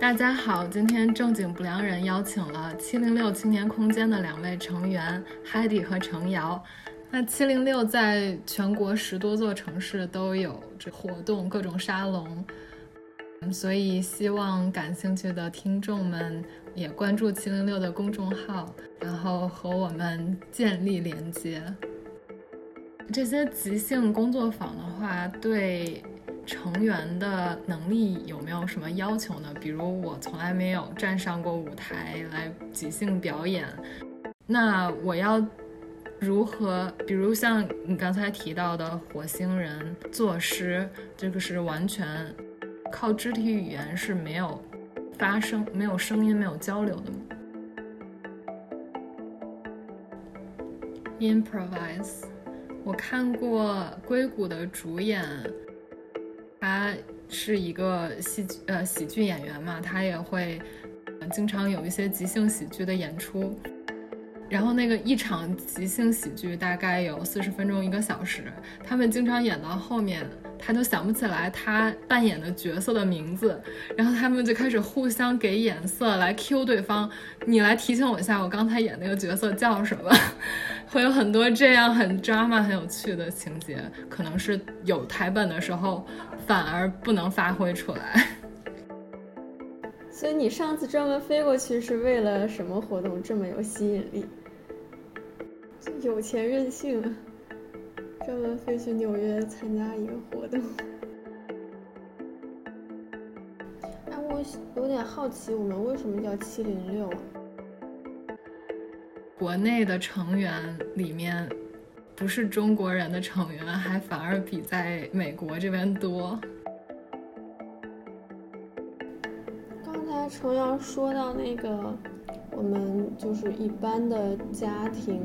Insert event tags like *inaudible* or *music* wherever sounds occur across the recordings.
大家好，今天正经不良人邀请了七零六青年空间的两位成员 Heidi 和程瑶。那七零六在全国十多座城市都有这活动，各种沙龙，所以希望感兴趣的听众们也关注七零六的公众号，然后和我们建立连接。这些即兴工作坊的话，对。成员的能力有没有什么要求呢？比如我从来没有站上过舞台来即兴表演，那我要如何？比如像你刚才提到的火星人作诗，这个是完全靠肢体语言是没有发声、没有声音、没有交流的吗？Improvise，我看过硅谷的主演。他是一个戏呃喜剧演员嘛，他也会经常有一些即兴喜剧的演出。然后那个一场即兴喜剧大概有四十分钟一个小时，他们经常演到后面，他就想不起来他扮演的角色的名字，然后他们就开始互相给眼色来 Q 对方，你来提醒我一下，我刚才演那个角色叫什么？*laughs* 会有很多这样很 drama 很有趣的情节，可能是有台本的时候反而不能发挥出来。*laughs* 所以你上次专门飞过去是为了什么活动？这么有吸引力？有钱任性，专门飞去纽约参加一个活动。哎，我有点好奇，我们为什么叫七零六？国内的成员里面，不是中国人的成员，还反而比在美国这边多。刚才程瑶说到那个。我们就是一般的家庭，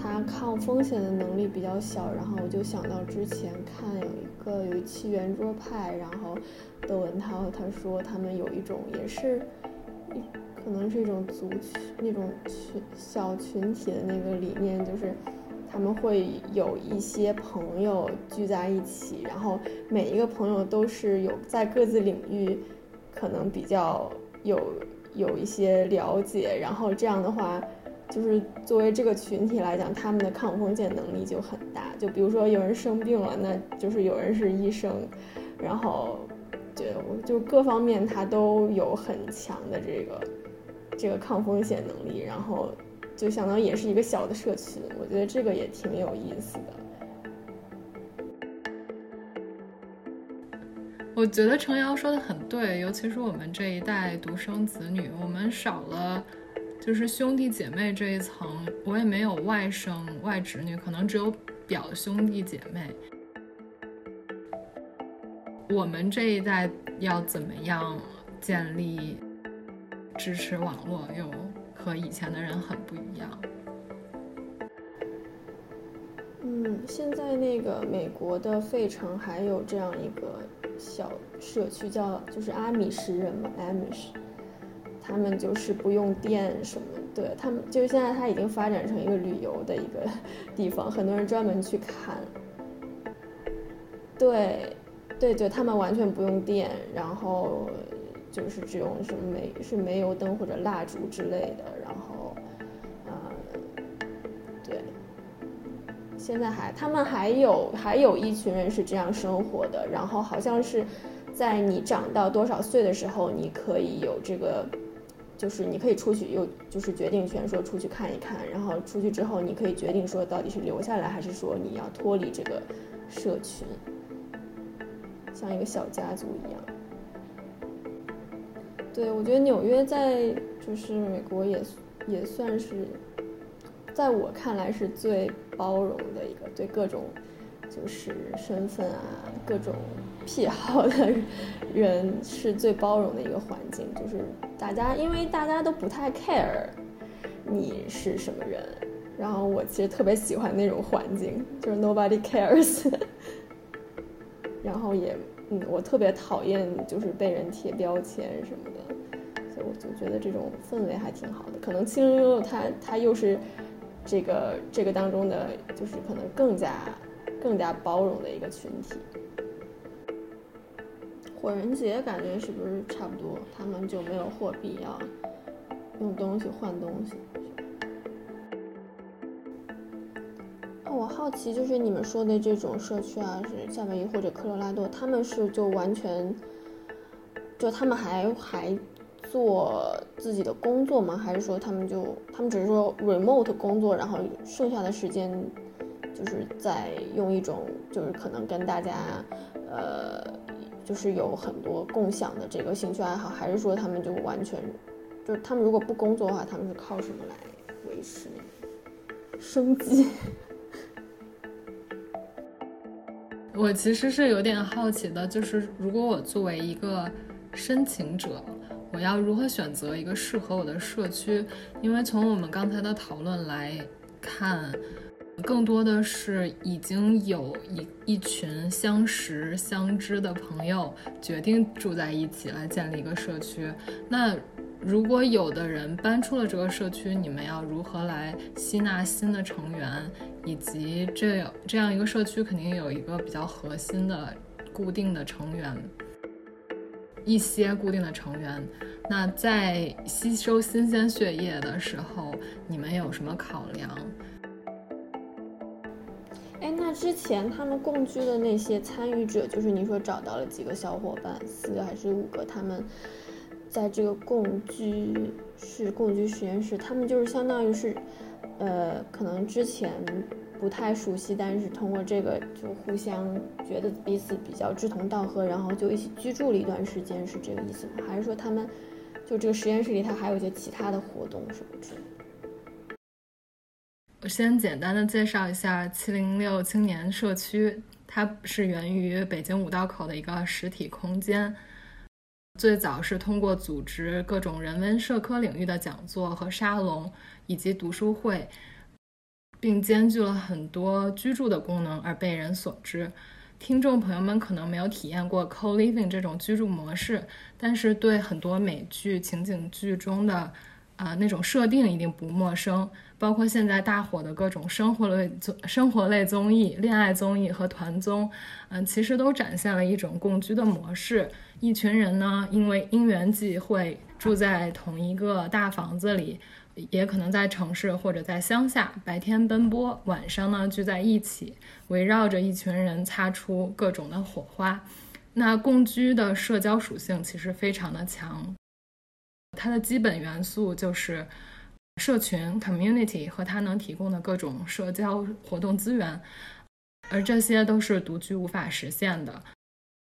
他抗风险的能力比较小，然后我就想到之前看有一个有一期圆桌派，然后窦文涛他说他们有一种也是，可能是一种族群那种群小群体的那个理念，就是他们会有一些朋友聚在一起，然后每一个朋友都是有在各自领域可能比较有。有一些了解，然后这样的话，就是作为这个群体来讲，他们的抗风险能力就很大。就比如说有人生病了，那就是有人是医生，然后，就就各方面他都有很强的这个这个抗风险能力，然后就相当于也是一个小的社群。我觉得这个也挺有意思的。我觉得程瑶说的很对，尤其是我们这一代独生子女，我们少了就是兄弟姐妹这一层。我也没有外甥外侄女，可能只有表兄弟姐妹。我们这一代要怎么样建立支持网络，又和以前的人很不一样。嗯，现在那个美国的费城还有这样一个。小社区叫就是阿米什人嘛，Amish，他们就是不用电什么，对他们就是现在他已经发展成一个旅游的一个地方，很多人专门去看。对，对对，他们完全不用电，然后就是只用什么煤是煤油灯或者蜡烛之类的，然后，呃，对。现在还，他们还有还有一群人是这样生活的，然后好像是，在你长到多少岁的时候，你可以有这个，就是你可以出去，有就是决定权，说出去看一看，然后出去之后，你可以决定说到底是留下来，还是说你要脱离这个社群，像一个小家族一样。对，我觉得纽约在就是美国也也算是。在我看来是最包容的一个，对各种就是身份啊、各种 *laughs* 癖好的人是最包容的一个环境。就是大家，因为大家都不太 care 你是什么人，然后我其实特别喜欢那种环境，就是 nobody cares。*laughs* 然后也，嗯，我特别讨厌就是被人贴标签什么的，所以我就觉得这种氛围还挺好的。可能七零六它它又是。这个这个当中的就是可能更加更加包容的一个群体。火人节感觉是不是差不多？他们就没有货币要用东西换东西。我好奇，就是你们说的这种社区啊，是夏威夷或者科罗拉多，他们是就完全，就他们还还做自己的工作吗？还是说他们就他们只是说 remote 工作，然后剩下的时间就是在用一种就是可能跟大家呃就是有很多共享的这个兴趣爱好，还是说他们就完全就是他们如果不工作的话，他们是靠什么来维持生计？我其实是有点好奇的，就是如果我作为一个申请者，我要如何选择一个适合我的社区？因为从我们刚才的讨论来看，更多的是已经有一一群相识相知的朋友决定住在一起来建立一个社区。那如果有的人搬出了这个社区，你们要如何来吸纳新的成员？以及这这样一个社区肯定有一个比较核心的、固定的成员，一些固定的成员。那在吸收新鲜血液的时候，你们有什么考量？哎，那之前他们共居的那些参与者，就是你说找到了几个小伙伴，四个还是五个？他们在这个共居室、共居实验室，他们就是相当于是。呃，可能之前不太熟悉，但是通过这个就互相觉得彼此比较志同道合，然后就一起居住了一段时间，是这个意思吗？还是说他们就这个实验室里，他还有一些其他的活动什么之类的？我先简单的介绍一下七零六青年社区，它是源于北京五道口的一个实体空间，最早是通过组织各种人文社科领域的讲座和沙龙。以及读书会，并兼具了很多居住的功能而被人所知。听众朋友们可能没有体验过 co-living 这种居住模式，但是对很多美剧情景剧中的啊那种设定一定不陌生。包括现在大火的各种生活类综生活类综艺、恋爱综艺和团综，嗯，其实都展现了一种共居的模式。一群人呢，因为因缘际会住在同一个大房子里。也可能在城市或者在乡下，白天奔波，晚上呢聚在一起，围绕着一群人擦出各种的火花。那共居的社交属性其实非常的强，它的基本元素就是社群 （community） 和它能提供的各种社交活动资源，而这些都是独居无法实现的。